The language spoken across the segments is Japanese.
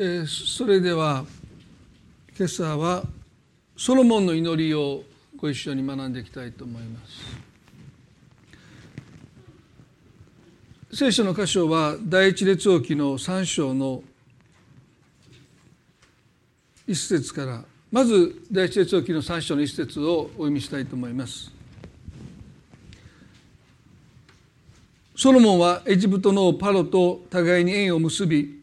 えー、それでは今朝はソロモンの祈りをご一緒に学んでいきたいと思います。聖書の箇所は第一列王記の3章の一節からまず第一列王記の3章の一節をお読みしたいと思います。ソロモンはエジプトのパロと互いに縁を結び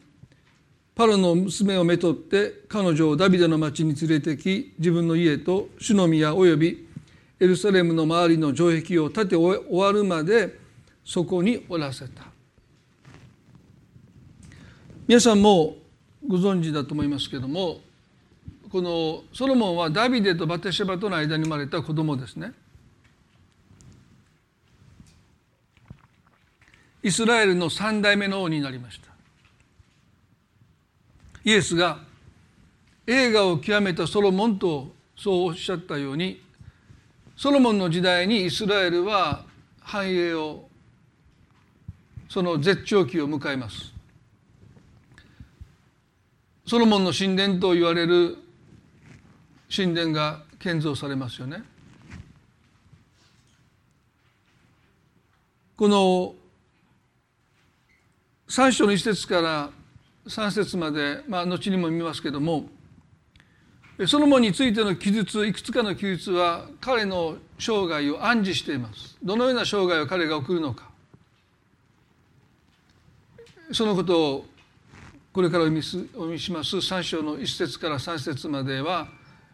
パロの娘をめとって彼女をダビデの町に連れてき自分の家と主の宮およびエルサレムの周りの城壁を建て終わるまでそこにおらせた。皆さんもご存知だと思いますけどもこのソロモンはダビデとバテシェバとの間に生まれた子供ですね。イスラエルの三代目の王になりました。イエスが映画を極めたソロモンとそうおっしゃったようにソロモンの時代にイスラエルは繁栄をその絶頂期を迎えます。ソロモンの神殿と言われる神殿が建造されますよね。この3章の一節から3節まで、まあ、後にも見ますけどもソロモンについての記述いくつかの記述は彼の生涯を暗示しています。どのような生涯を彼が送るのか。そのことをこれからお見します。3章の1節から3節までは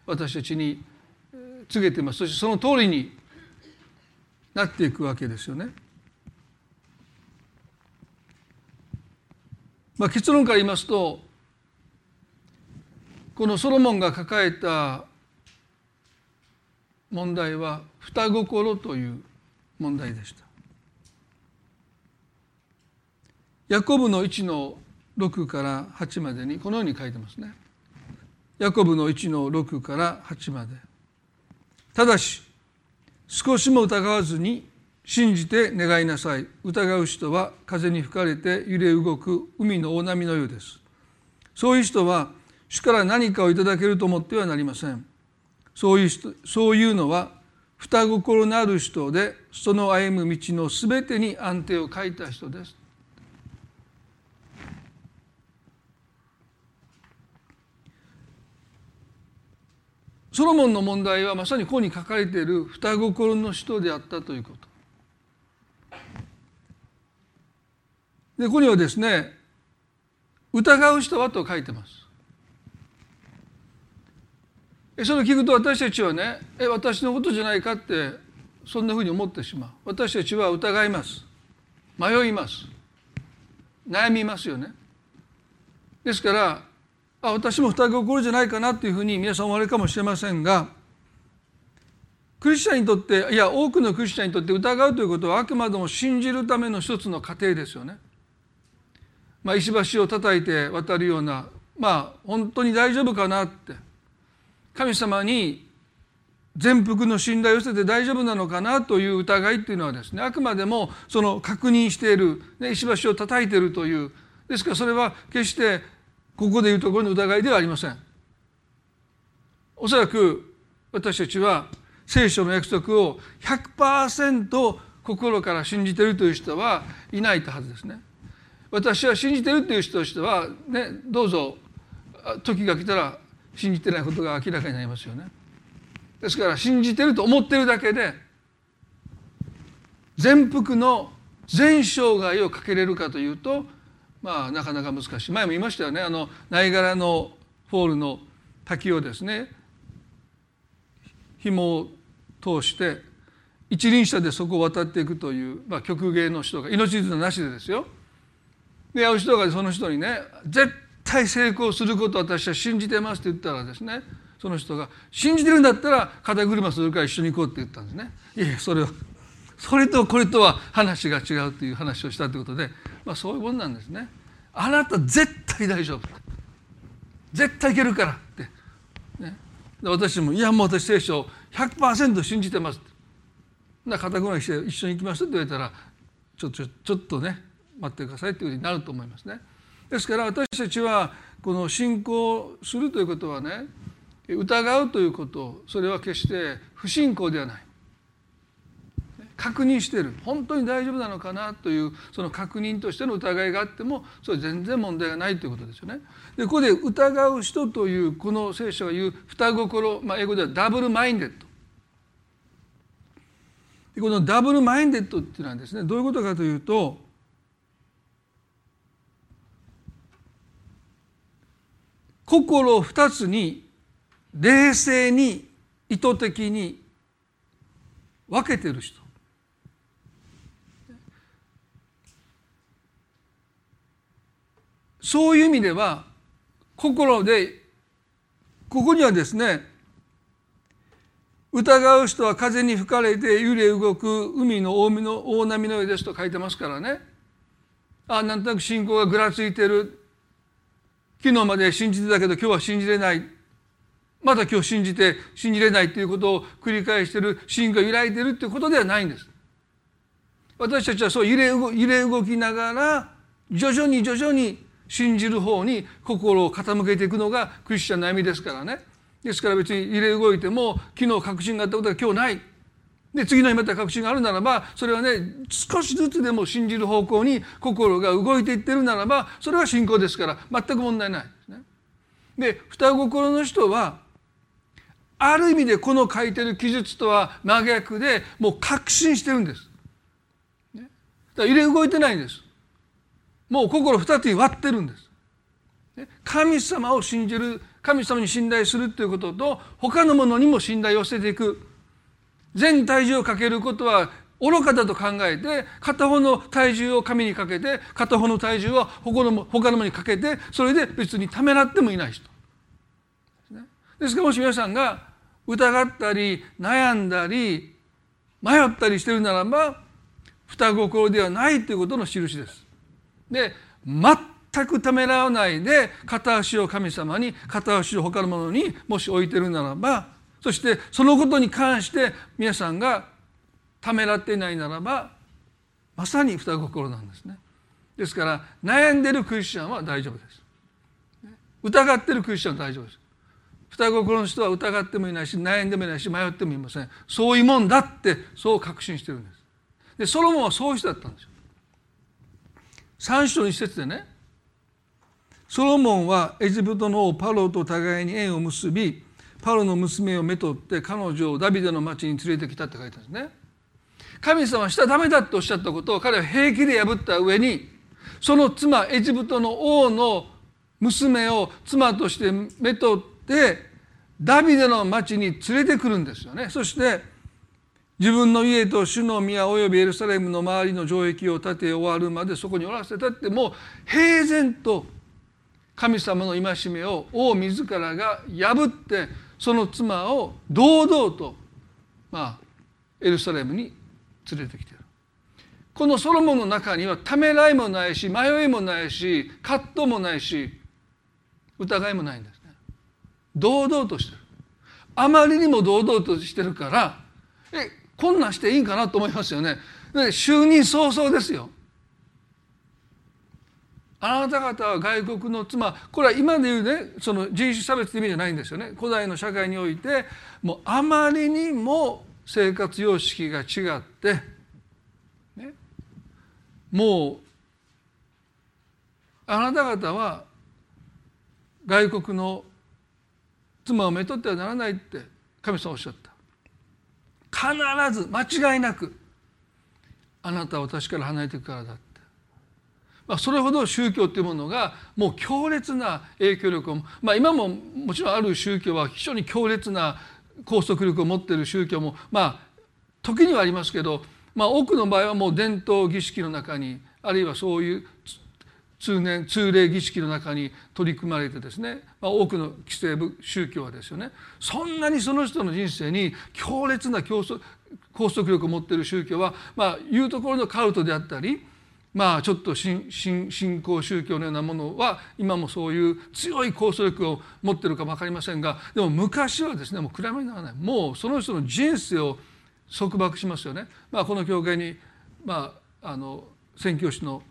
私たちに告げています。そしてその通りになっていくわけですよね。まあ、結論から言いますとこのソロモンが抱えた問題は双心という問題でした。ヤコブの1の6から8までにこのように書いてますね。ヤコブの1の6から8まで。ただし少しも疑わずに信じて願いなさい。疑う人は風に吹かれて揺れ動く海の大波のようです。そういう人は主から何かをいただけると思ってはなりません。そういう人そういうのは双心のある人でその歩む道のすべてに安定を書いた人です。ソロモンの問題はまさにここに書かれている双心の人であったということ。でここにはですね疑う人はと書いてます。それを聞くと私たちはねえ私のことじゃないかってそんなふうに思ってしまう。私たちは疑います。迷います。悩みますよね。ですからあ私も双心じゃないかなっていうふうに皆さん思われるかもしれませんがクリスチャンにとっていや多くのクリスチャンにとって疑うということはあくまでも信じるための一つの過程ですよね。まあ、石橋を叩いて渡るようなまあ本当に大丈夫かなって神様に全幅の信頼を捨てて大丈夫なのかなという疑いっていうのはですねあくまでもその確認している、ね、石橋を叩いているというですからそれは決してここでいうところの疑いではありません。おそらく私たちは聖書の約束を100%心から信じているという人はいないとはずですね。私は信じてるっていう人としてはねどうぞ時が来たら信じてないことが明らかになりますよね。ですから信じてると思ってるだけで全幅の全生涯をかけれるかというとまあなかなか難しい。前も言いましたよね。あのナイガラのフォールの滝をですね紐を通して一輪車でそこを渡っていくという、まあ、曲芸の人が命綱なしでですよ。で会う人がその人にね絶対成功すること私は信じてますって言ったらですねその人が信じてるんだったら肩車するから一緒に行こうって言ったんですね。いやそれはそれとこれとは話が違うという話をしたということで、まあ、そういうもんなんですね。あなた絶対大丈夫。絶対いけるからって、ね、私も「いやもう私聖書を100%信じてます」って。肩車して一緒に行きますって言われたらちょちょちょっとね待ってくださいというふうになると思いますね。ですから私たちはこの信仰するということはね疑うということそれは決して不信仰ではない確認してる本当に大丈夫なのかなというその確認としての疑いがあってもそれ全然問題がないということですよね。でここで疑う人というこの聖書が言う双心、まあ、英語ではダブルマインデッド。でこのダブルマインデッドっていうのはですねどういうことかというと心を二つに冷静に意図的に分けてる人。そういう意味では心でここにはですね疑う人は風に吹かれて揺れ動く海の大の大波の上ですと書いてますからね。あなんとなく信仰がぐらついてる。昨日まで信じてたけど今日は信じれない。また今日信じて信じれないということを繰り返してる信仰が揺らいでるっていうことではないんです。私たちはそう揺れ揺れ動きながら徐々に徐々に信じる方に心を傾けていくのがクリスチャンの悩みですからね。ですから別に入れ動いても昨日確信があったことが今日ない。で次の日また確信があるならばそれはね少しずつでも信じる方向に心が動いていってるならばそれは信仰ですから全く問題ないですね。で双心の人はある意味でこの書いてる記述とは真逆でもう確信してるんです。ね、だから入れ動いてないんです。もう心二つに割ってるんです。神様を信じる神様に信頼するということと他のものにも信頼を捨てていく全体重をかけることは愚かだと考えて片方の体重を神にかけて片方の体重は他の他のものにかけてそれで別にためらってもいない人ですからもし皆さんが疑ったり悩んだり迷ったりしてるならば双心ではないということの印です。で全くためらわないで片足を神様に片足を他のものにもし置いてるならばそしてそのことに関して皆さんがためらっていないならばまさに双心なんですね。ですから悩んでるクリスチャンは大丈夫です。疑ってるクリスチャンは大丈夫です。双心の人は疑ってもいないし悩んでもいないし迷ってもいません。そういうもんだってそう確信してるんです。でソロモンはそういう人だったんですよ。3章一節でねソロモンはエジプトの王パロと互いに縁を結びパロの娘をめとって彼女をダビデの町に連れてきたって書いてあるんですね。神様はしたらダメだっておっしゃったことを彼は平気で破った上にその妻エジプトの王の娘を妻としてめとってダビデの町に連れてくるんですよね。そして自分の家と主の宮およびエルサレムの周りの城壁を建て終わるまでそこにおらせたってもう平然と神様の戒めを王自らが破ってその妻を堂々とまあエルサレムに連れてきているこのソロモンの中にはためらいもないし迷いもないし葛藤もないし疑いもないんですね堂々としてるあまりにも堂々としてるからえこんなんしていいんかなと思いますよね。就任早々ですよ。あなた方は外国の妻これは今でいうねその人種差別って意味じゃないんですよね。古代の社会においてもうあまりにも生活様式が違って、ね、もうあなた方は外国の妻をめとってはならないって神様おっしゃった。必ず間違いなくあなたは私から離れていくからだって、まあ、それほど宗教っていうものがもう強烈な影響力を、まあ、今ももちろんある宗教は非常に強烈な拘束力を持っている宗教もまあ時にはありますけど、まあ、多くの場合はもう伝統儀式の中にあるいはそういう通年通例儀式の中に取り組まれてですね、まあ、多くの既成部宗教はですよねそんなにその人の人生に強烈な拘束力を持っている宗教は、まあ、いうところのカルトであったりまあちょっと新新興宗教のようなものは今もそういう強い拘束力を持っているかも分かりませんがでも昔はですねもう比べにならないもうその人の人生を束縛しますよね。まあ、この教会に、まあ、あの宣教師の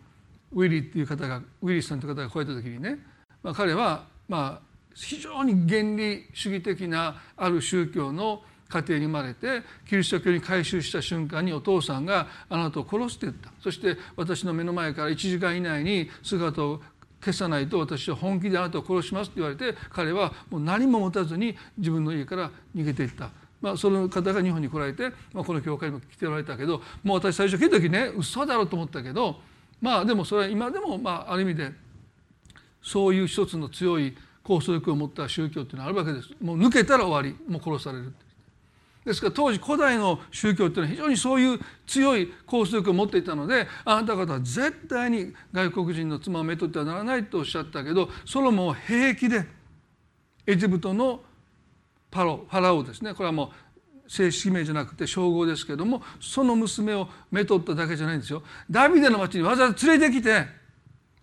ウィリーっていう方がウィリーさんという方が来られた時にねまあ、彼はまあ非常に原理主義的なある宗教の家庭に生まれてキリスト教に改宗した瞬間にお父さんがあなたを殺すって言ったそして私の目の前から1時間以内に姿を消さないと私は本気であなたを殺しますって言われて彼はもう何も持たずに自分の家から逃げていった。まあ、その方が日本に来られて、まあ、この教会にも来ておられたけどもう私最初聞いた時ね嘘だろうと思ったけどまあでもそれは今でもまあある意味でそういう一つの強い拘束力を持った宗教っていうのはあるわけです。もう抜けたら終わり。もう殺されるですから当時古代の宗教っていうのは非常にそういう強い拘束力を持っていたのであなた方は絶対に外国人の妻をめとってはならないとおっしゃったけどソロモンは平気でエジプトのパロファラオですねこれはもう正式名じゃなくて称号ですけどもその娘をめとっただけじゃないんですよ。ダビデの町にわざわざ連れてきて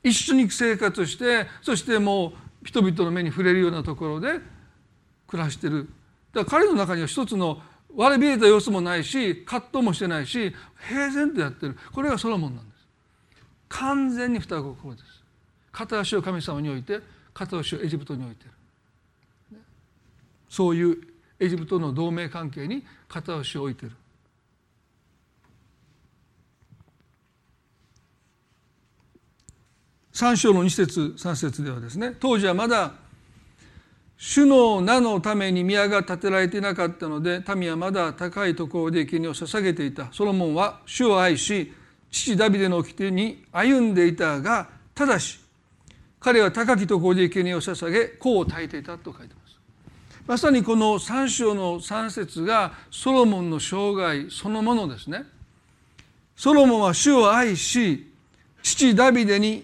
一緒に生活してそしてもう人々の目に触れるようなところで暮らしてるだから彼の中には一つの割れびれた様子もないし葛藤もしてないし平然とやってる。これがソロモンなんです。完全に双心です。片足を神様に置いて片足をエジプトに置いてる。そういうエジプトの同盟関係に片足を置いてる。三章の二節三節ではですね当時はまだ主の名のために宮が建てられていなかったので民はまだ高いところで生贄を捧げていた。ソロモンは主を愛し父ダビデの掟に歩んでいたがただし彼は高きところで生贄を捧げ功を焚いていたと書いてます。まさにこの三章の三節がソロモンの生涯そのものですね。ソロモンは主を愛し父ダビデに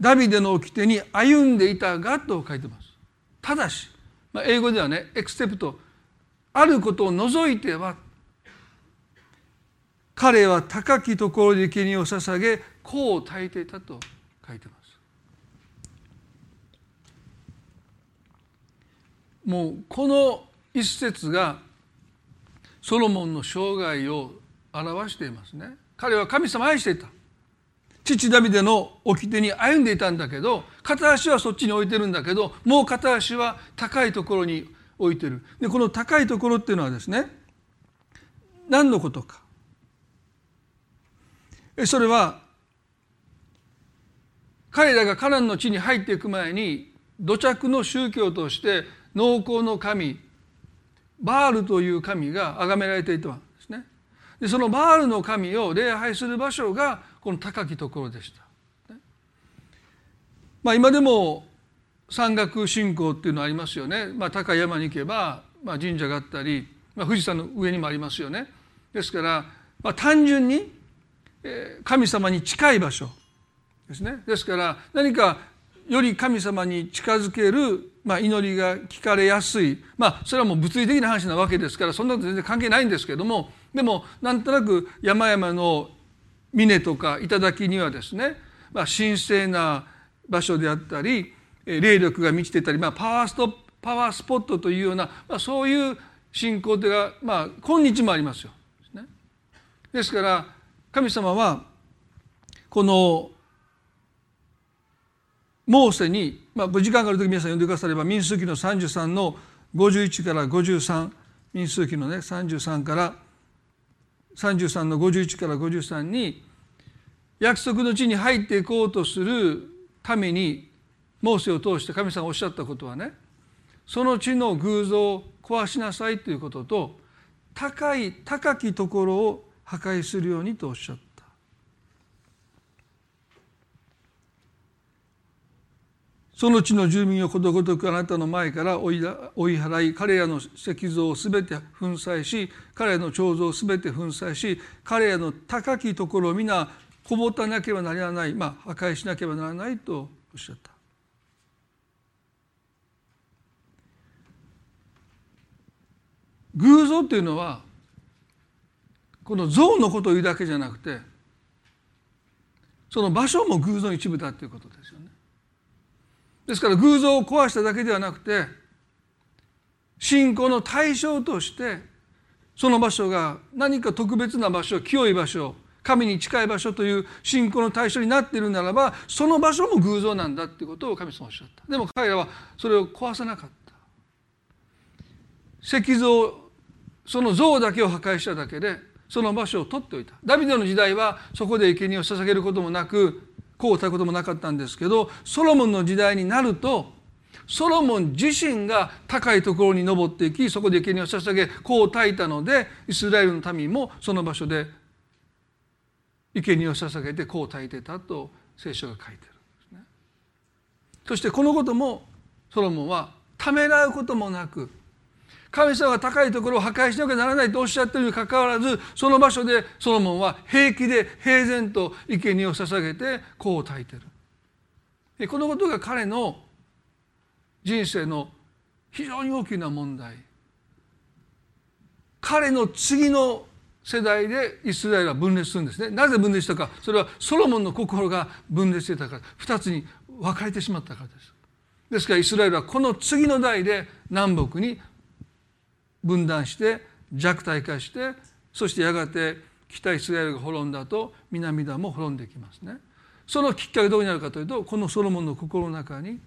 ダビデの掟に歩んでいたがと書いてます。ただしまあ、英語ではねエクセプトあることを除いては彼は高きところで生贄を捧げ功を焚いていたと書いてます。もうこの一節がソロモンの生涯を表していますね。彼は神様を愛していた。父ダビデの掟に歩んでいたんだけど片足はそっちに置いてるんだけどもう片足は高いところに置いてる。でこの高いところっていうのはですね何のことか。それは彼らがカナンの地に入っていく前に土着の宗教として農耕の神バールという神が崇められていたんですね。でそのバールの神を礼拝する場所がこの高きところでした。まあ、今でも山岳信仰っていうのありますよね、まあ、高い山に行けば、まあ、神社があったり、まあ、富士山の上にもありますよね。ですから、まあ、単純に神様に近い場所ですね。ですから何かより神様に近づける、まあ、祈りが聞かれやすいまあそれはもう物理的な話なわけですからそんなこと全然関係ないんですけどもでもなんとなく山々の峰とか頂にはですね、まあ、神聖な場所であったり霊力が満ちてたり、まあ、パワーストパワースポットというような、まあ、そういう信仰手が、まあ、今日もありますよ。ですから神様はこのモーセに、まあ、時間がある時皆さん読んでくだされば民数記の33の51から53民数記のね33から33の51から53に約束の地に入っていこうとするためにモーセを通して神様がおっしゃったことはねその地の偶像を壊しなさいということと高い高きところを破壊するようにとおっしゃった。その地の住民をことごとくあなたの前から追い払い彼らの石像をすべて粉砕し彼らの彫像をすべて粉砕し彼らの高きところを皆こぼたなければならない、まあ、破壊しなければならないとおっしゃった。偶像っていうのはこの像のことを言うだけじゃなくてその場所も偶像の一部だということですよね。ですから偶像を壊しただけではなくて信仰の対象としてその場所が何か特別な場所清い場所神に近い場所という信仰の対象になっているならばその場所も偶像なんだっていうことを神様おっしゃった。でも彼らはそれを壊さなかった。石像その像だけを破壊しただけでその場所を取っておいた。ダビデの時代はそこで生贄を捧げることもなくこうたこともなかったんですけどソロモンの時代になるとソロモン自身が高いところに登っていきそこで生贄を捧げこう焚いたのでイスラエルの民もその場所で生贄を捧げてこう焚いてたと聖書が書いてるんですね。そしてこのこともソロモンはためらうこともなく神様が高いところを破壊しなきゃならないとおっしゃってるにかかわらずその場所でソロモンは平気で平然と生贄を捧げてこう焚いてる。このことが彼の人生の非常に大きな問題。彼の次の世代でイスラエルは分裂するんですね。なぜ分裂したか。それはソロモンの心が分裂してたから。2つに分かれてしまったからです。ですからイスラエルはこの次の代で南北に分断して弱体化してそしてやがて北イスラエルが滅んだと南田も滅んできますね。そのきっかけどうになるかというとこのソロモンの心の中に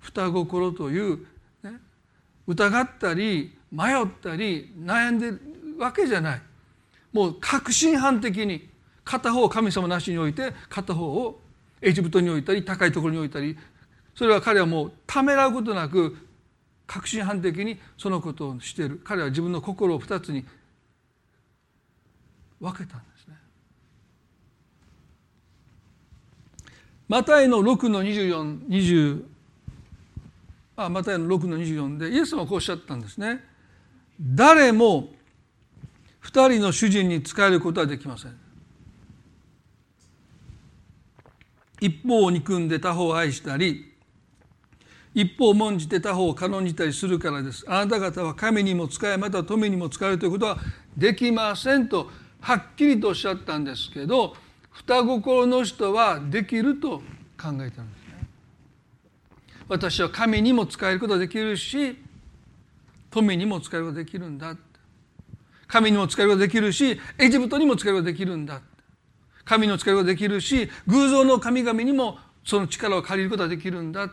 双心という、ね、疑ったり迷ったり悩んでるわけじゃない。もう確信犯的に片方を神様なしに置いて片方をエジプトに置いたり高いところに置いたり。それは彼はもうためらうことなく確信犯的にそのことをしている彼は自分の心を二つに分けたんですね。マタイの6の2420あマタイの6の24でイエス様はこうおっしゃったんですね。誰も二人の主人に仕えることはできません。一方を憎んで他方を愛したり一方重んじて他方を軽んじたりするからです。あなた方は神にも使えまた富にも使えるということはできませんとはっきりとおっしゃったんですけど双心の人はできると考えてるんですね。私は神にも使えることができるし富にも使えることができるんだ神にも使えることができるしエジプトにも使えることができるんだ神の使えることができるし偶像の神々にもその力を借りることができるんだ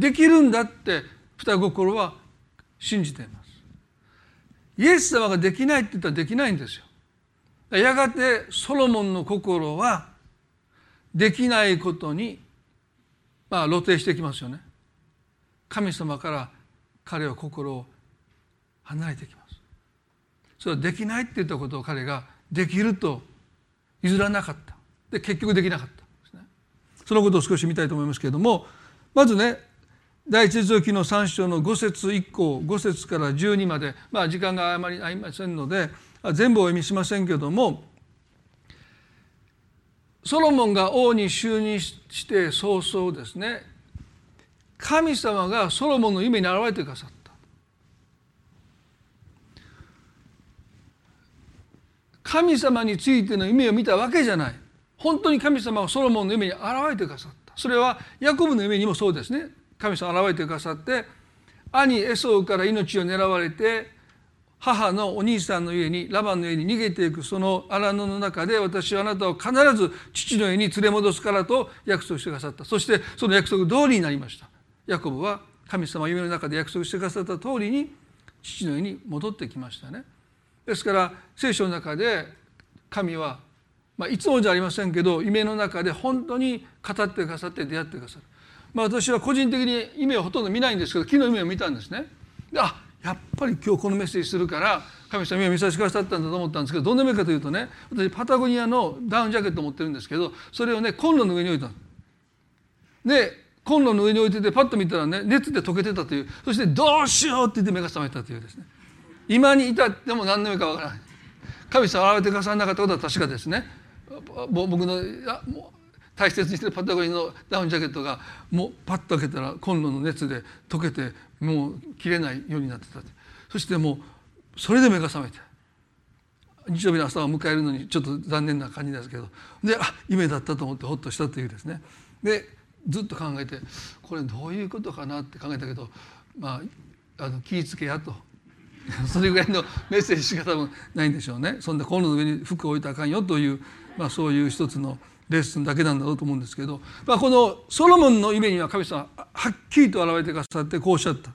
できるんだって双心は信じています。イエス様ができないって言ったらできないんですよ。やがてソロモンの心はできないことにまあ露呈してきますよね。神様から彼は心を離れてきます。それはできないって言ったことを彼ができると譲らなかった。で結局できなかったですね。そのことを少し見たいと思いますけれどもまずね第一続きの3章の5節以降5節から12までまあ時間があまりありませんので全部お読みしませんけれどもソロモンが王に就任して早々ですね神様がソロモンの夢に現れてくださった。神様についての夢を見たわけじゃない。本当に神様がソロモンの夢に現れてくださった。それはヤコブの夢にもそうですね。神様現れてくださって兄エソウから命を狙われて母のお兄さんの家にラバンの家に逃げていくその荒野の中で私はあなたを必ず父の家に連れ戻すからと約束してくださったそしてその約束通りになりましたヤコブは神様夢の中で約束してくださった通りに父の家に戻ってきましたね。ですから聖書の中で神は、まあ、いつもじゃありませんけど夢の中で本当に語ってくださって出会ってくださる。まあ、私は個人的に夢をほとんど見ないんですけど昨日夢を見たんですね。であやっぱり今日このメッセージするから神様夢を見させてくださったんだと思ったんですけどどんな夢かというとね私パタゴニアのダウンジャケットを持ってるんですけどそれをねコンロの上に置いたでコンロの上に置いててパッと見たらね熱で溶けてたという。そしてどうしようって言って目が覚めたというですね。今に至っても何の目かわからない。神様現れてくださらなかったことは確かですね。僕のもう大切にしてるパタゴニアのダウンジャケットがもうパッと開けたらコンロの熱で溶けてもう切れないようになってたそしてもうそれで目が覚めて。日曜日の朝を迎えるのにちょっと残念な感じですけど。であ夢だったと思ってほっとしたというですね。でずっと考えてこれどういうことかなって考えたけどまああの気ぃつけやと。それぐらいの メッセージしか多分ないんでしょうね。そんなコンロの上に服を置いたらあかんよという、まあ、そういう一つのレッスンだけなんだろうと思うんですけど、まあ、このソロモンの夢には神様はっきりと現れてくださってこうおっしゃった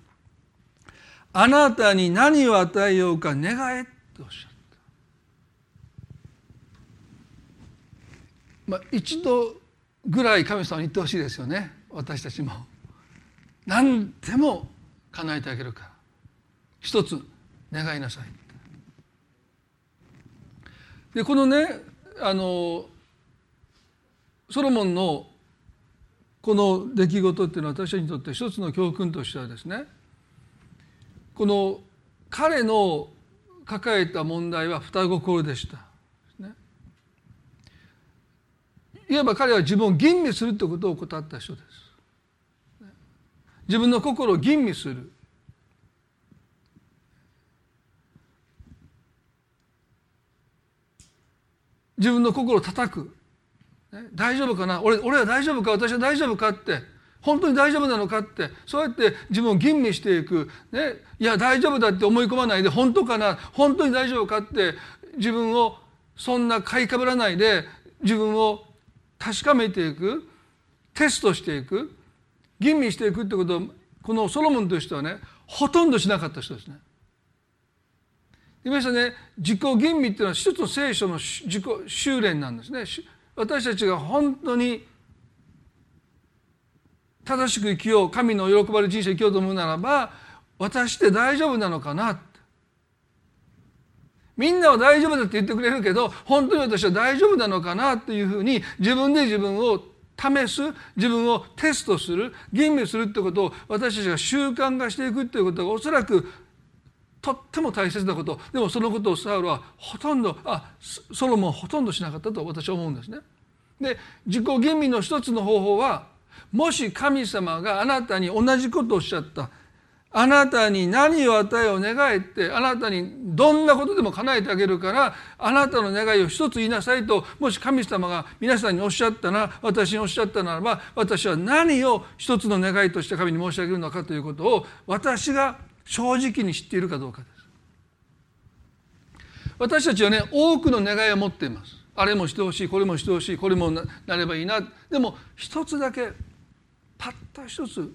「あなたに何を与えようか願え」とおっしゃった。まあ、一度ぐらい神様に言ってほしいですよね私たちも。何でも叶えてあげるから一つ願いなさい。でこのねあのソロモンのこの出来事っていうのは私たちにとって一つの教訓としてはですねこの彼の抱えた問題は双心でした。いわば彼は自分を吟味するということを怠った人です。自分の心を吟味する。自分の心を叩く。大丈夫かな？俺俺は大丈夫か？私は大丈夫かって。本当に大丈夫なのかって。そうやって自分を吟味していく、ね、いや大丈夫だって思い込まないで本当かな？本当に大丈夫かって。自分をそんな買いかぶらないで自分を確かめていく。テストしていく。吟味していくってことをこのソロモンとしてはねほとんどしなかった人ですね。皆さんね自己吟味っていうのは一つの聖書の自己修練なんですね。私たちが本当に正しく生きよう神の喜ばれる人生生きようと思うならば私って大丈夫なのかなみんなは大丈夫だって言ってくれるけど本当に私は大丈夫なのかなっていうふうに自分で自分を試す自分をテストする吟味するってことを私たちが習慣化していくっていうことがおそらくとっても大切なことでもそのことをサウルはほとんどあソロモンほとんどしなかったと私は思うんですね。で自己吟味の一つの方法はもし神様があなたに同じことをおっしゃったあなたに何を与えを願えってあなたにどんなことでも叶えてあげるからあなたの願いを一つ言いなさいともし神様が皆さんにおっしゃったな私におっしゃったならば私は何を一つの願いとして神に申し上げるのかということを私が正直に知っているかどうかです。私たちはね多くの願いを持っています。あれもしてほしいこれもしてほしいこれもなればいいなでも一つだけたった一つ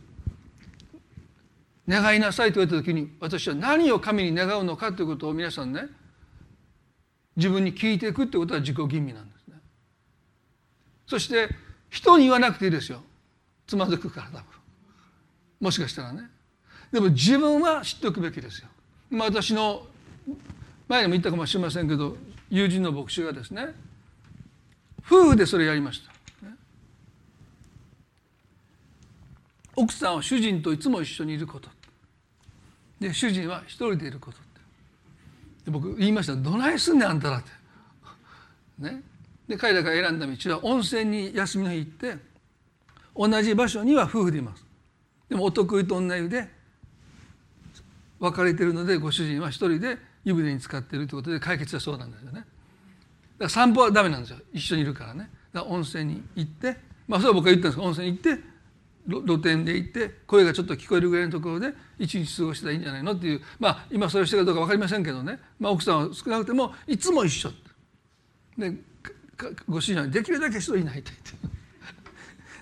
願いなさいと言われた時に私は何を神に願うのかということを皆さんね自分に聞いていくってことは自己吟味なんですね。そして人に言わなくていいですよつまずくから多分もしかしたらねでも自分は知っておくべきですよ。まあ、私の前にも言ったかもしれませんけど友人の牧師がですね夫婦でそれやりました。奥さんは主人といつも一緒にいることで主人は一人でいることで僕言いました「どないすんねんあんたら」って。ね、で彼らが選んだ道は温泉に休みの日行って同じ場所には夫婦でいますでもお得意と女湯で別れているのでご主人は一人で湯船に浸かっているということで解決はそうなんですよね。だから散歩はダメなんですよ。一緒にいるからね。だから温泉に行ってまあそれは僕が言ったんですけど温泉に行って露店で行って声がちょっと聞こえるぐらいのところで一日過ごしたらいいんじゃないのっていう。まあ今それをしてるかどうか分かりませんけどね、まあ、奥さんは少なくてもいつも一緒でご主人はできるだけ一人いないと言って。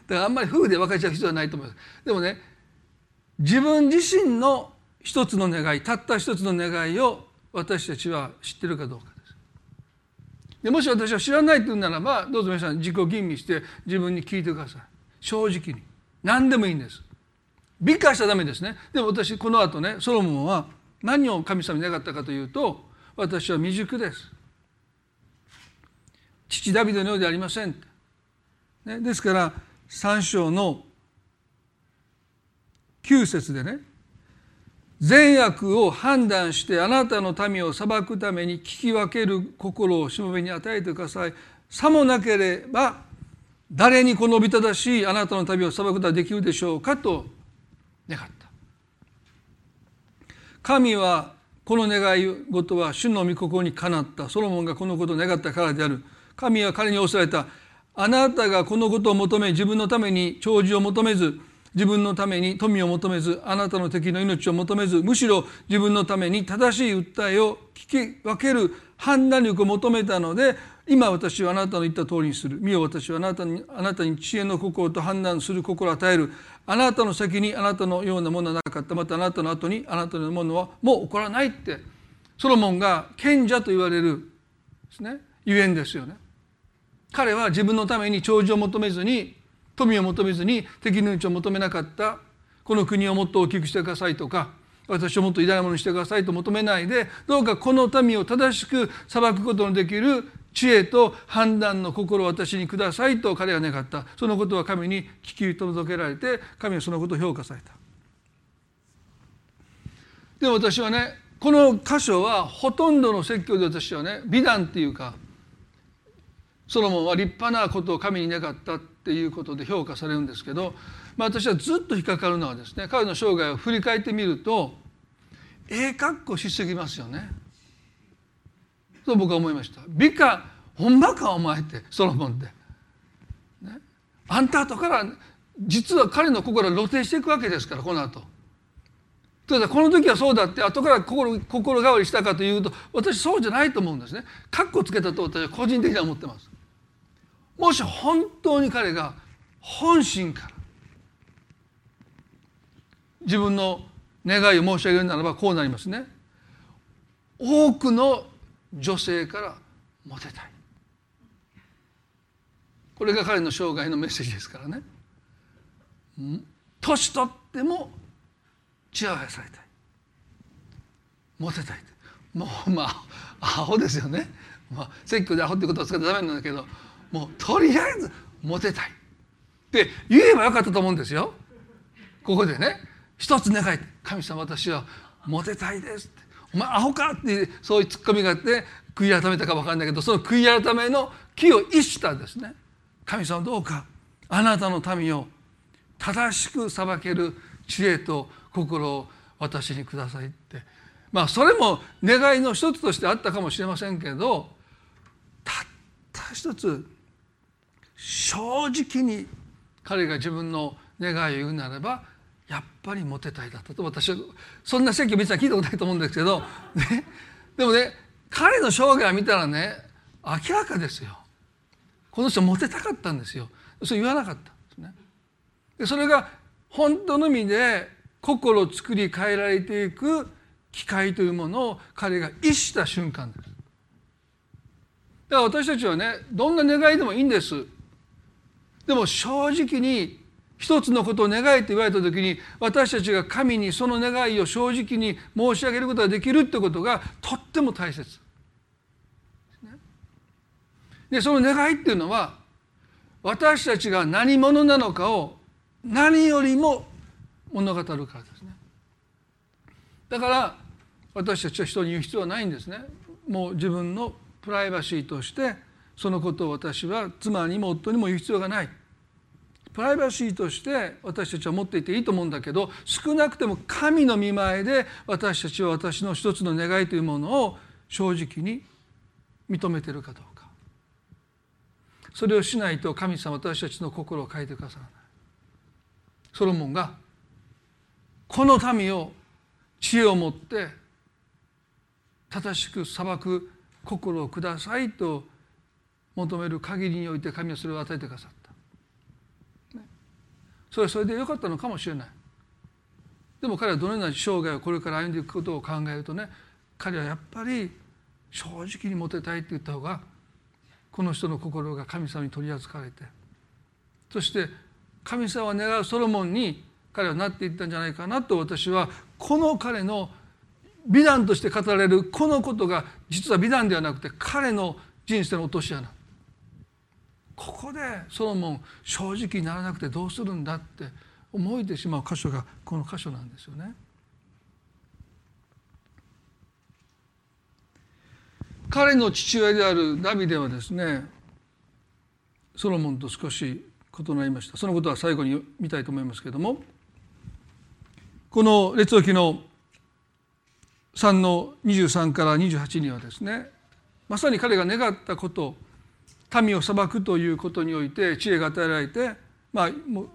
だからあんまり夫婦で分かれちゃう必要はないと思います。でもね自分自身の一つの願いたった一つの願いを私たちは知ってるかどうかです。でもし私は知らないというならばどうぞ皆さん自己吟味して自分に聞いてください。正直に。何でもいいんです。美化しちゃダメですね。でも私この後ねソロモンは何を神様に願ったかというと私は未熟です。父ダビデのようでありません、ね、ですから3章の9節でね善悪を判断してあなたの民を裁くために聞き分ける心をしもべに与えてください。さもなければ誰にこのおびただしいあなたの旅を裁くことはできるでしょうかと願った。神はこの願い事は主の御心にかなった。ソロモンがこのことを願ったからである。神は彼に仰せられた。あなたがこのことを求め自分のために長寿を求めず自分のために富を求めずあなたの敵の命を求めずむしろ自分のために正しい訴えを聞き分ける判断力を求めたので今私はあなたの言った通りにする。見よ私はあなたにあなたに知恵の心と判断する心を与える。あなたの先にあなたのようなものはなかった。またあなたの後にあなたのものはもう起こらないってソロモンが賢者と言われるですねゆえんですよね。彼は自分のために長寿を求めずに富を求めずに敵の命を求めなかった。この国をもっと大きくしてくださいとか私をもっと偉大なものにしてくださいと求めないでどうかこの民を正しく裁くことのできる知恵と判断の心を私にくださいと彼が願った。そのことは神に聞き届けられて神はそのことを評価された。でも私はねこの箇所はほとんどの説教で私はね美談っていうかソロモンは立派なことを神に願った。っていうことで評価されるんですけど、まあ、私はずっと引っかかるのはですね彼の生涯を振り返ってみるとええ格好しすぎますよね。と僕は思いました。美化ほんまかお前ってソロモンって。ね、あんた後から実は彼の心は露呈していくわけですからこの後。ただこの時はそうだって後から心心変わりしたかというと私そうじゃないと思うんですね。カッコつけたと私は個人的には思ってます。もし本当に彼が本心から自分の願いを申し上げるならばこうなりますね。多くの女性からモテたい。これが彼の生涯のメッセージですからね。年取ってもちやほやされたい。モテたい。もうまあアホですよね。まあ説教でアホってことは使ってダメなんだけどもうとりあえずモテたい。って言えばよかったと思うんですよ。ここでね一つ願い神様私はモテたいですってお前アホか？ってそういうツッコミがあって悔い改めたか分かんないけどその悔い改めの気を逸したですね神様どうかあなたの民を正しく裁ける知恵と心を私にくださいって。まあそれも願いの一つとしてあったかもしれませんけどたった一つ正直に。彼が自分の願いを言うならばやっぱりモテたいだったと。私はそんな説教別に聞いたことないと思うんですけど、ね、でもね彼の生涯を見たらね明らかですよ。この人モテたかったんですよ。そう言わなかったんですね。でそれが本当の意味で心を作り変えられていく機会というものを彼が逸した瞬間です。だから私たちはねどんな願いでもいいんです。でも正直に一つのことを願いと言われた時に私たちが神にその願いを正直に申し上げることができるってことがとっても大切。でその願いっていうのは私たちが何者なのかを何よりも物語るからですね。だから私たちは人に言う必要はないんですね。もう自分のプライバシーとしてそのことを私は妻にも夫にも言う必要がない。プライバシーとして私たちは持っていていいと思うんだけど少なくても神の見前で私たちは私の一つの願いというものを正直に認めてるかどうかそれをしないと神様私たちの心を変えてくださらないソロモンがこの民を知恵を持って正しく裁く心をくださいと求める限りにおいて神はそれを与えてくださった。それはそれでよかったのかもしれない。でも彼はどのような生涯をこれから歩んでいくことを考えるとね彼はやっぱり正直にモテたいって言った方がこの人の心が神様に取り扱われてそして神様を願うソロモンに彼はなっていったんじゃないかなと私はこの彼の美談として語られるこのことが実は美談ではなくて彼の人生の落とし穴。ここでソロモン正直にならなくてどうするんだって思えてしまう箇所がこの箇所なんですよね。彼の父親であるダビデはですねソロモンと少し異なりましたそのことは最後に見たいと思いますけれどもこの列王記の3の23から28にはですねまさに彼が願ったこと民を裁くということにおいて知恵が与えられてまあもう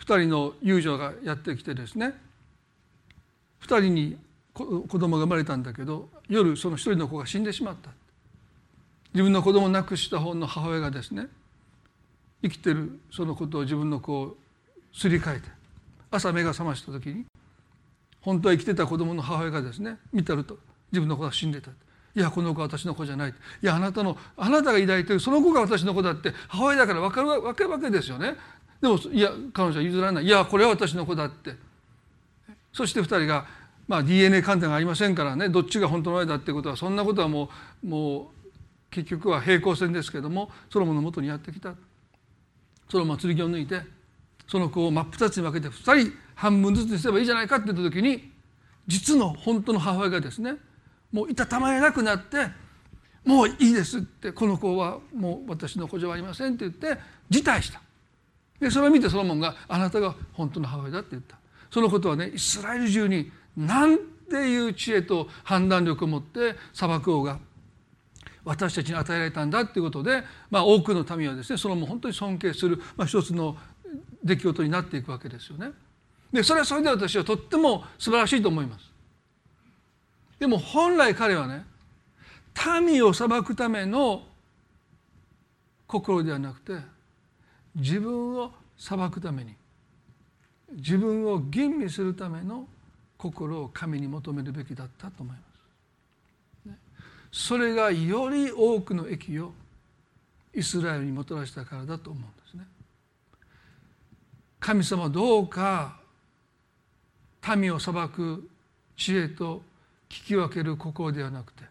2人の遊女がやってきてですね。2人に子供が生まれたんだけど夜その1人の子が死んでしまった。自分の子供を亡くした方の母親がですね生きてるそのことを自分の子をすり替えて朝目が覚ました時に本当は生きてた子供の母親がですね見たると自分の子が死んでた。いやこの子は私の子じゃない。いやあなたのあなたが抱いてるその子が私の子だって母親だから分かるわけわけですよね。でもいや彼女は譲らない。いやこれは私の子だって。そして2人が、まあ、DNA 鑑定がありませんからねどっちが本当の親だってことはそんなことはもうもう結局は平行線ですけどもソロモンのもとにやってきた。ソロモンは剣を抜いてその子を真っ二つに分けて2人半分ずつにすればいいじゃないかって言った時に実の本当の母親がですねもういたたまれなくなって「もういいです」って「この子はもう私の子じゃありません」って言って辞退したでそれを見てソロモンが「あなたが本当の母親だ」って言ったそのことはねイスラエル中に何ていう知恵と判断力を持って砂漠王が私たちに与えられたんだっていうことで、まあ、多くの民はですねそのも本当に尊敬する、まあ、一つの出来事になっていくわけですよね。でそれはそれで私はとっても素晴らしいと思います。でも本来彼はね民を裁くための心ではなくて自分を裁くために自分を吟味するための心を神に求めるべきだったと思います。それがより多くの益をイスラエルにもたらしたからだと思うんですね。神様どうか民を裁く知恵と聞き分ける心ではなくて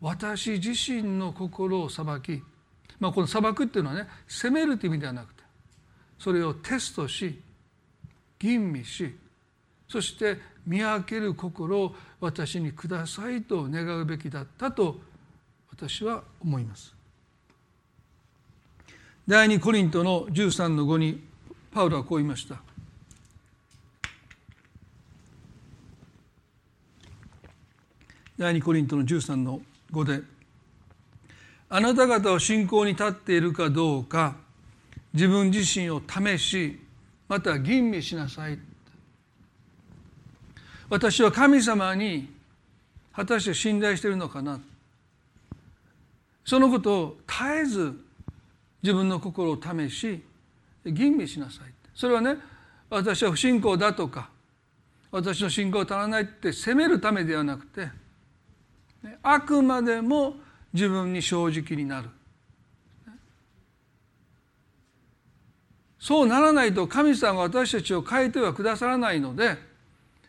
私自身の心を裁き、まあ、この裁くっていうのはね責めるという意味ではなくてそれをテストし吟味しそして見分ける心を私にくださいと願うべきだったと私は思います。第二コリントの13の5にパウロはこう言いました。第二コリントの13の5で「あなた方は信仰に立っているかどうか自分自身を試しまた吟味しなさい」私は神様に果たして信頼しているのかな。そのことを絶えず自分の心を試し吟味しなさい。それはね私は不信仰だとか私の信仰足らないって責めるためではなくてあくまでも自分に正直になる。そうならないと神様が私たちを変えてはくださらないので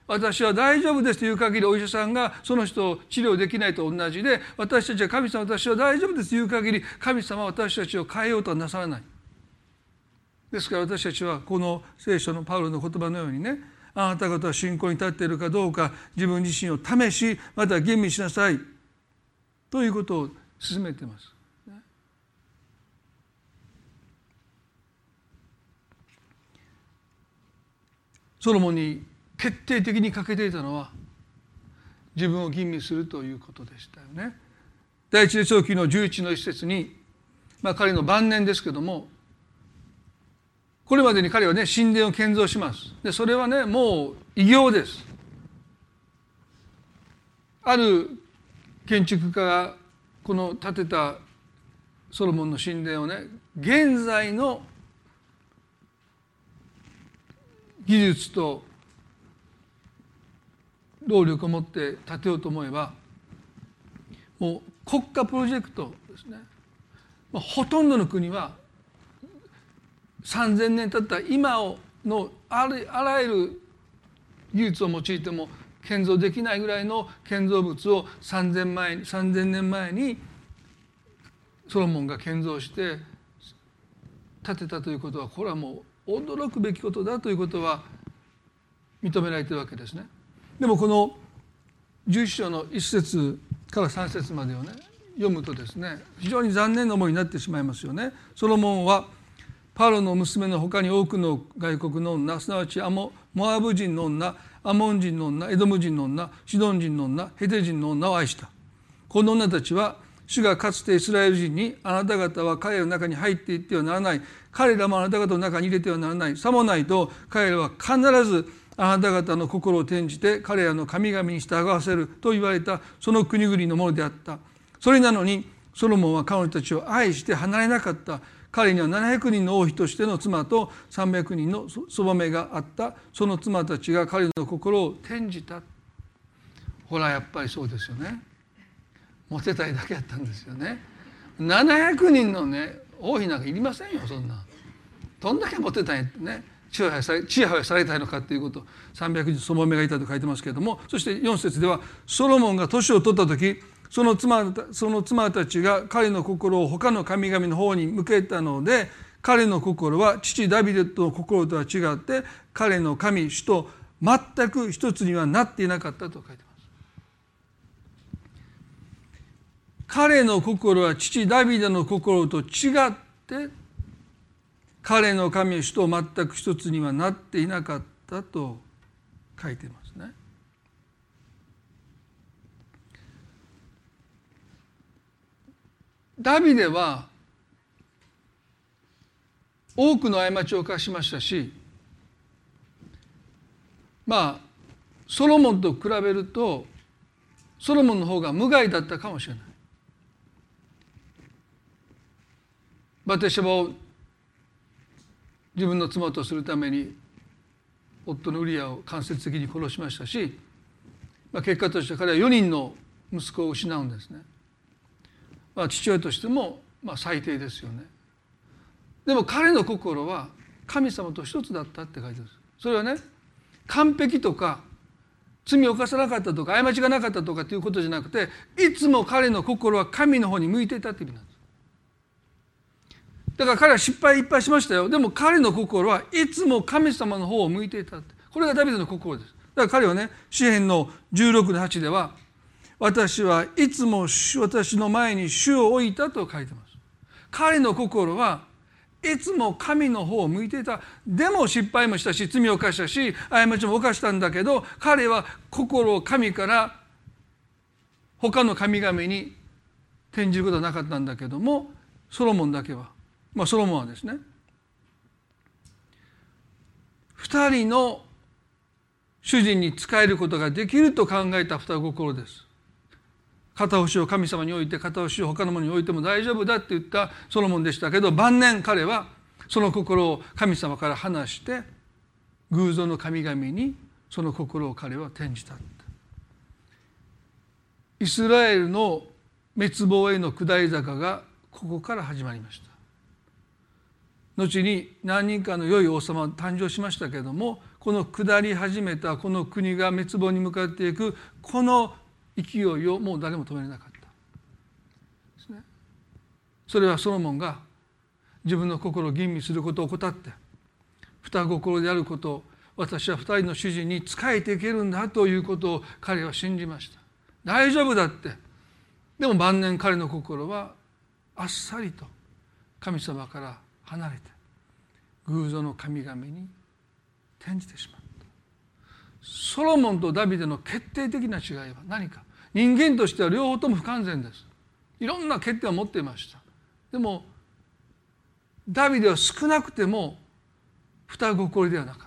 私は大丈夫ですという限りお医者さんがその人を治療できないと同じで私たちは神様私は大丈夫ですという限り神様は私たちを変えようとはなさらない。ですから私たちはこの聖書のパウロの言葉のようにねあなた方は信仰に立っているかどうか自分自身を試しまた吟味しなさいということを進めてます。ソロモンに決定的に欠けていたのは自分を吟味するということでしたよね。第一列王記の11の一節に、まあ、彼の晩年ですけどもこれまでに彼はね神殿を建造します。でそれはねもう偉業です。ある建築家がこの建てたソロモンの神殿をね現在の技術と労力を持って建てようと思えばもう国家プロジェクトですね、まあ、ほとんどの国は3,000年経った今をのあらゆる技術を用いても建造できないぐらいの建造物を3,000前3,000年前にソロモンが建造して建てたということはこれはもう驚くべきことだということは認められてるわけですね。でもこの11章の1節から3節までをね読むとですね非常に残念な思いになってしまいますよね。ソロモンはパロの娘の他に多くの外国の女すなわちアモモアブ人の女アモン人の女エドム人の女シドン人の女ヘテ人の女を愛した。この女たちは主がかつてイスラエル人にあなた方は彼らの中に入っていってはならない。彼らもあなた方の中に入れてはならない。さもないと彼らは必ずあなた方の心を転じて彼らの神々に従わせると言われたその国々のものであった。それなのにソロモンは彼女たちを愛して離れなかった。彼には700人の王妃としての妻と300人のそばめがあった。その妻たちが彼の心を転じた。ほらやっぱりそうですよね。モテたいだけやったんですよね。700人のね王妃なんかいりませんよそんな。どんだけモテたいってね。ちやされちやされたいのかということ。300人そばめがいたと書いてますけれども。そして4節ではソロモンが年を取った時その妻その妻たちが彼の心を他の神々の方に向けたので彼の心は父ダビデの心とは違って彼の神主と全く一つにはなっていなかったと書いてます。彼の心は父ダビデの心と違って彼の神主と全く一つにはなっていなかったと書いてますね。ダビデは多くの過ちを犯しましたしまあソロモンと比べるとソロモンの方が無害だったかもしれない。バテシェバを自分の妻とするために夫のウリアを間接的に殺しましたし、まあ、結果として彼は4人の息子を失うんですね。まあ、父親としてもまあ最低ですよね。でも彼の心は神様と一つだったって書いてある。それはね完璧とか罪を犯さなかったとか過ちがなかったとかっていうことじゃなくていつも彼の心は神の方に向いていたって意味なんです。だから彼は失敗いっぱいしましたよ。でも彼の心はいつも神様の方を向いていたって。これがダビデの心です。だから彼はね詩篇の16の8では私はいつも私の前に主を置いたと書いてます。彼の心はいつも神の方を向いていた。でも失敗もしたし罪を犯したし過ちも犯したんだけど彼は心を神から他の神々に転じることはなかったんだけどもソロモンだけは。まあソロモンはですね二人の主人に仕えることができると考えた双心です。片押しを神様に置いて片押しを他のものに置いても大丈夫だって言ったソロモンでしたけど晩年彼はその心を神様から離して偶像の神々にその心を彼は転じたイスラエルの滅亡への下り坂がここから始まりました。後に何人かの良い王様誕生しましたけれどもこの下り始めたこの国が滅亡に向かっていくこの勢いをもう誰も止めれなかった。ですね。それはソロモンが自分の心を吟味することを怠って双心であることを私は二人の主人に仕えていけるんだということを彼は信じました。大丈夫だって。でも晩年彼の心はあっさりと神様から離れて偶像の神々に転じてしまうソロモンとダビデの決定的な違いは何か？人間としては両方とも不完全です。いろんな欠点を持っていました。でもダビデは少なくても双心ではなかった。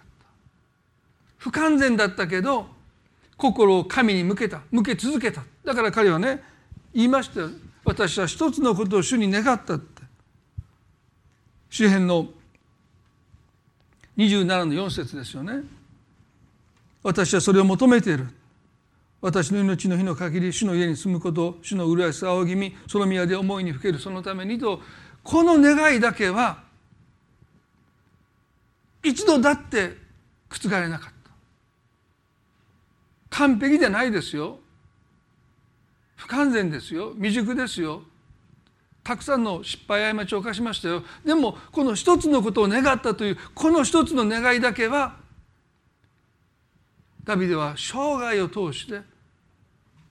不完全だったけど心を神に向けた向け続けた。だから彼はね言いました私は一つのことを主に願ったって。詩篇の27の4節ですよね。私はそれを求めている。私の命の日の限り主の家に住むこと主の麗しさ仰ぎみその宮で思いにふけるそのためにとこの願いだけは一度だって覆れなかった。完璧じゃないですよ。不完全ですよ。未熟ですよ。たくさんの失敗過ちを犯しましたよ。でもこの一つのことを願ったというこの一つの願いだけはダビデは生涯を通して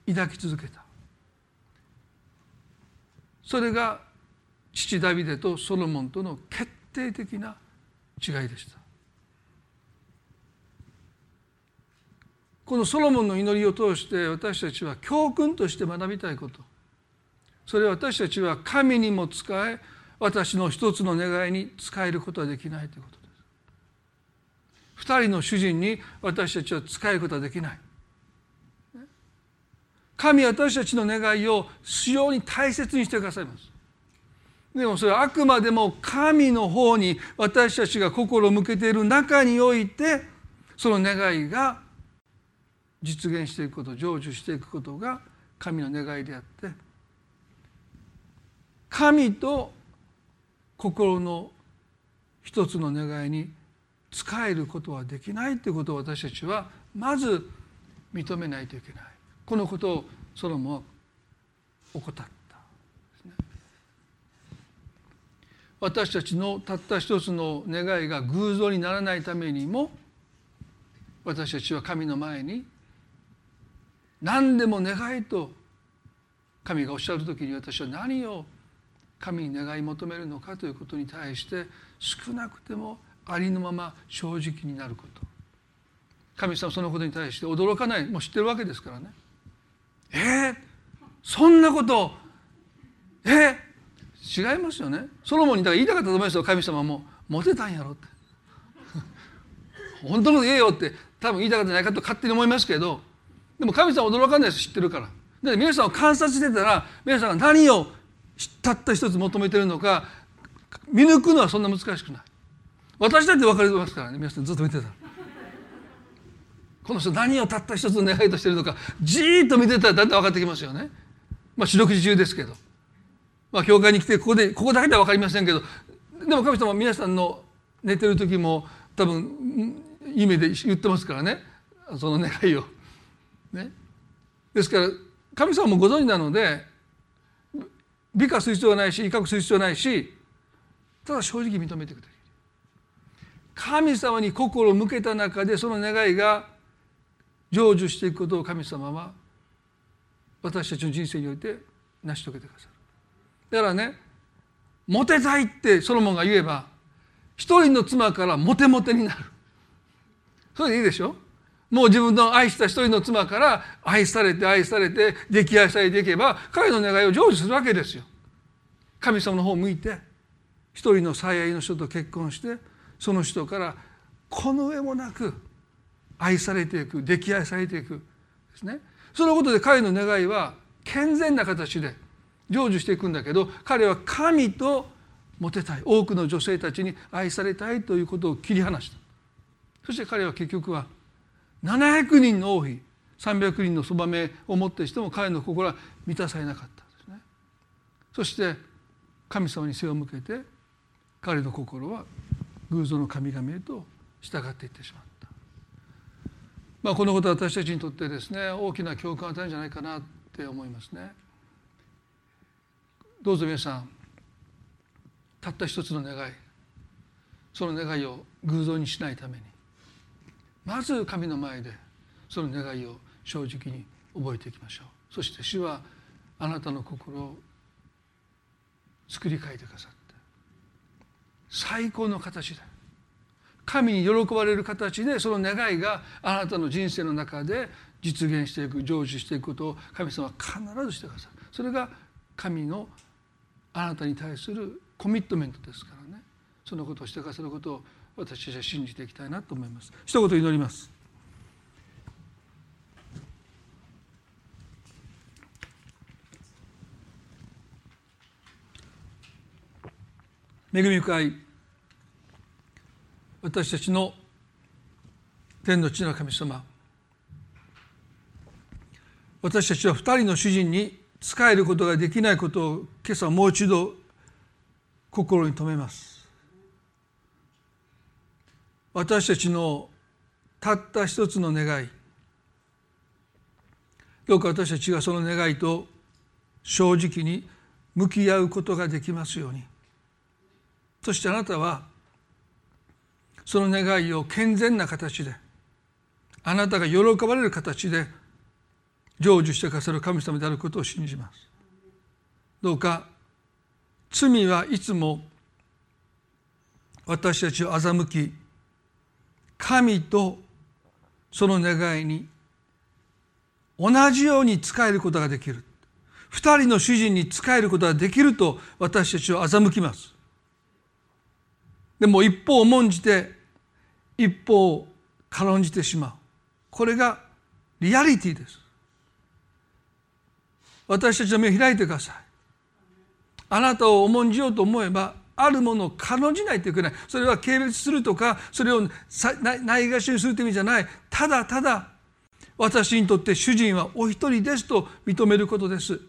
抱き続けた。それが父ダビデとソロモンとの決定的な違いでした。このソロモンの祈りを通して私たちは教訓として学びたいこと。それは私たちは神にも使え私の一つの願いに使えることはできないということ。です二人の主人に私たちは使えることはできない。神は私たちの願いを非常に大切にしてくださいます。でもそれはあくまでも神の方に私たちが心を向けている中においてその願いが実現していくこと成就していくことが神の願いであって神と心の一つの願いに使えることはできないということを私たちはまず認めないといけない。このことをソロモンは怠った私たちのたった一つの願いが偶像にならないためにも私たちは神の前に何でも願いと神がおっしゃる時に私は何を神に願い求めるのかということに対して少なくてもありのまま正直になること。神様そのことに対して驚かない。もう知ってるわけですからね。えー、そんなこと。えー、違いますよね。ソロモンにだから言いたかったと思いますよ。神様もモテたんやろって。本当の言えよって。多分言いたかったんじゃないかと勝手に思いますけど。でも神様驚かないです。知ってるから。で皆さんを観察してたら皆さんが何をたった一つ求めてるのか見抜くのはそんな難しくない。私だって分かりますからね。皆さんずっと見てた。この人何をたった一つの願いとしてるのかじーっと見てたらだんだん分かってきますよね。まあ四六時中ですけど。まあ教会に来てここでここだけでは分かりませんけど。でも神様皆さんの寝てる時も多分夢で言ってますからね。その願いを。ね、ですから神様もご存知なので美化する必要はないし威嚇する必要はないしただ正直認めてくれる。神様に心を向けた中でその願いが成就していくことを神様は私たちの人生において成し遂げてくださる。だからねモテたいってソロモンが言えば一人の妻からモテモテになる。それでいいでしょ。もう自分の愛した一人の妻から愛されて愛されて溺愛されていけば彼の願いを成就するわけですよ。神様の方を向いて一人の最愛の人と結婚してその人からこの上もなく愛されていく溺愛されていくですね。そのことで彼の願いは健全な形で成就していくんだけど彼は神とモテたい多くの女性たちに愛されたいということを切り離したそして彼は結局は700人の王妃300人のそばめをもってしても彼の心は満たされなかったですねそして神様に背を向けて彼の心は偶像の神々へと従っていってしまった、まあ、このことは私たちにとってですね大きな教訓を与えるんじゃないかなって思いますね。どうぞ皆さんたった一つの願いその願いを偶像にしないためにまず神の前でその願いを正直に覚えていきましょう。そして主はあなたの心を作り変えてくださって最高の形で神に喜ばれる形でその願いがあなたの人生の中で実現していく成就していくことを神様は必ずしてくださる。それが神のあなたに対するコミットメントですからね。そのことをしてくださることを私たちは信じていきたいなと思います。一言祈ります。恵み深い私たちの天の地の神様。私たちは二人の主人に仕えることができないことを今朝もう一度心に留めます。私たちのたった一つの願い。どうか私たちがその願いと正直に向き合うことができますように。そしてあなたはその願いを健全な形であなたが喜ばれる形で成就してくださる神様であることを信じます。どうか罪はいつも私たちを欺き神とその願いに同じように仕えることができる。二人の主人に仕えることができると私たちを欺きます。でも一方重んじて一方を軽んじてしまう。これがリアリティです。私たちの目を開いてください。あなたを重んじようと思えばあるものを軽んじないといけない。それは軽蔑するとかそれをないがしにするという意味じゃない。ただただ私にとって主人はお一人ですと認めることです。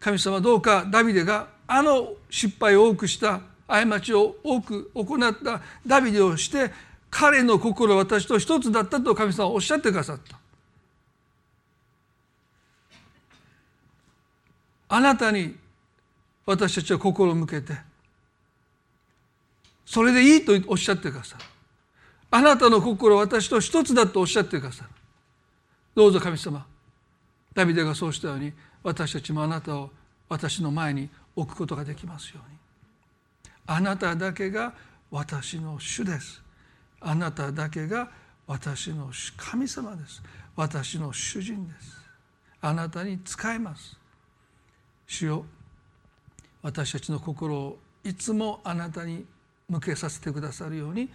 神様どうかダビデがあの失敗を多くした過ちを多く行ったダビデをして彼の心は私と一つだったと神様はおっしゃってくださった。あなたに私たちは心を向けてそれでいいとおっしゃってくださる。あなたの心は私と一つだとおっしゃってくださる。どうぞ神様ダビデがそうしたように私たちもあなたを私の前に置くことができますように。あなただけが私の主です。あなただけが私の神様です。私の主人です。あなたに仕えます。主よ私たちの心をいつもあなたに向けさせてくださるように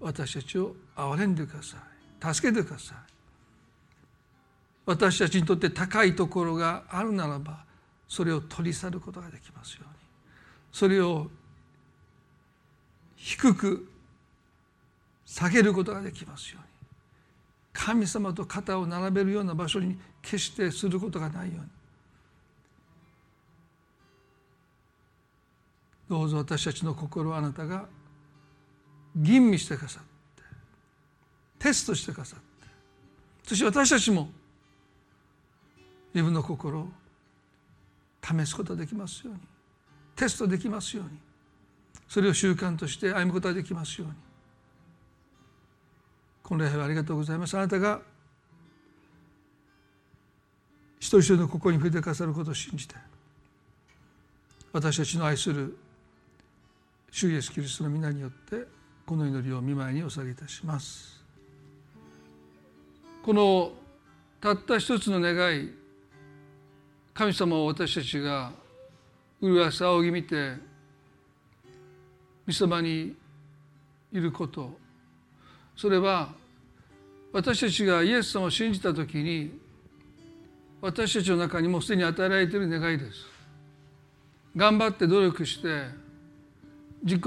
私たちを憐れんでください。助けてください。私たちにとって高いところがあるならばそれを取り去ることができますように。それを低く下げることができますように。神様と肩を並べるような場所に決してすることがないように。どうぞ私たちの心をあなたが吟味してくださってテストしてくださってそして私たちも自分の心を試すことができますように。テストできますように。それを習慣として歩むことができますように。この礼拝はありがとうございます。あなたが一人一人の心に触れてくださることを信じて私たちの愛する主イエスキリストの皆によってこの祈りを見舞いにお下げいたします。このたった一つの願い神様を私たちが麗し仰ぎ見て御様にいることそれは私たちがイエス様を信じた時に私たちの中にもすでに与えられている願いです。頑張って努力して自己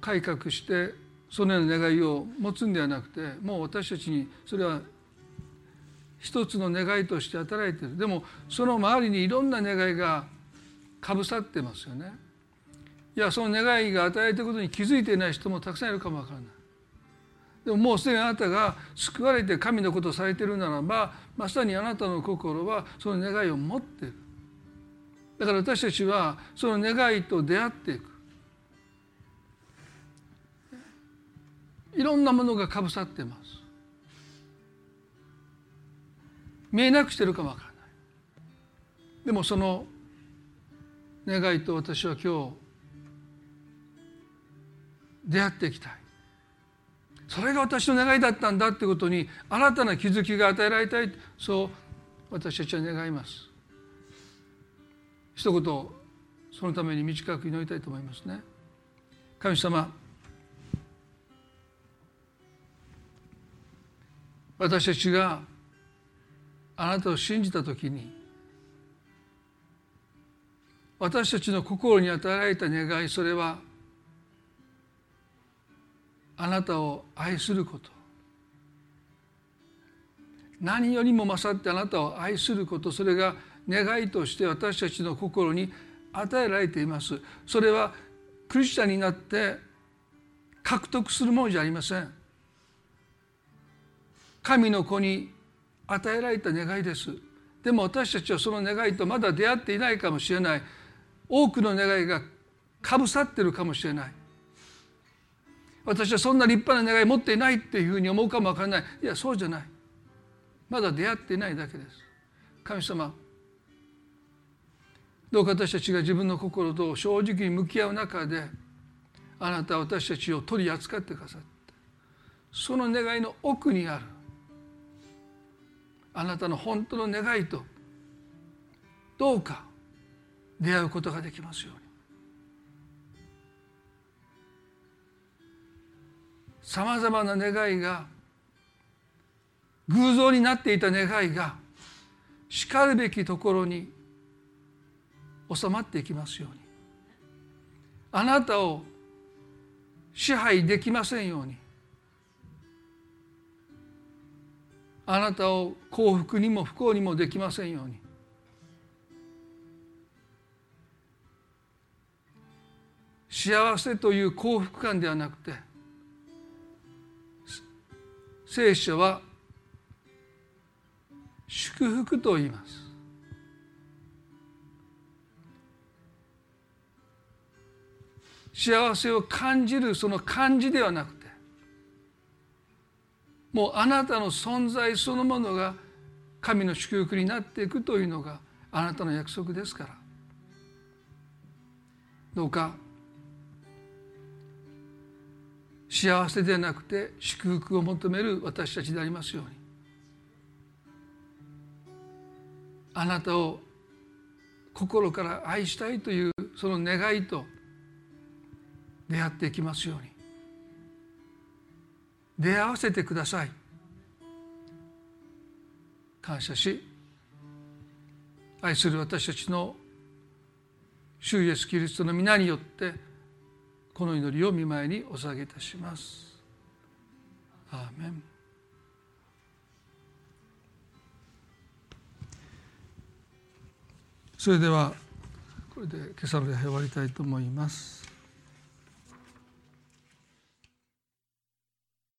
改革してそのような願いを持つんではなくてもう私たちにそれは一つの願いとして与えられている。でもその周りにいろんな願いがかぶさってますよね。いやその願いが与えていることに気づいていない人もたくさんいるかもわからない。でももうすでにあなたが救われて神のことをされているならばまさにあなたの心はその願いを持っている。だから私たちはその願いと出会っていく。いろんなものがかぶさってます。見えなくしてるかわからない。でもその願いと私は今日出会っていきたい。それが私の願いだったんだってことに新たな気づきが与えられたい。そう私たちは願います。一言そのために短く祈りたいと思いますね。神様私たちがあなたを信じた時に私たちの心に与えられた願いそれはあなたを愛すること。何よりも勝ってあなたを愛すること。それが願いとして私たちの心に与えられています。それはクリスチャンになって獲得するものじゃありません。神の子に与えられた願いです。でも私たちはその願いとまだ出会っていないかもしれない。多くの願いがかぶさってるかもしれない。私はそんな立派な願い持っていないっていうふうに思うかもわからない。いやそうじゃない。まだ出会っていないだけです。神様どうか私たちが自分の心と正直に向き合う中であなたは私たちを取り扱ってくださってその願いの奥にあるあなたの本当の願いとどうか出会うことができますように。さまざまな願いが偶像になっていた願いがしかるべきところに収まっていきますように。あなたを支配できませんように。あなたを幸福にも不幸にもできませんように。幸せという幸福感ではなくて聖書は祝福と言います。幸せを感じるその感じではなくてもうあなたの存在そのものが神の祝福になっていくというのがあなたの約束ですから。どうか幸せでなくて祝福を求める私たちでありますように。あなたを心から愛したいというその願いと出会っていきますように。出会わせてください。感謝し愛する私たちの主イエスキリストの皆によってこの祈りを見舞いにお捧げいたします。アーメンそれではこれで今朝の礼拝終わりたいと思います。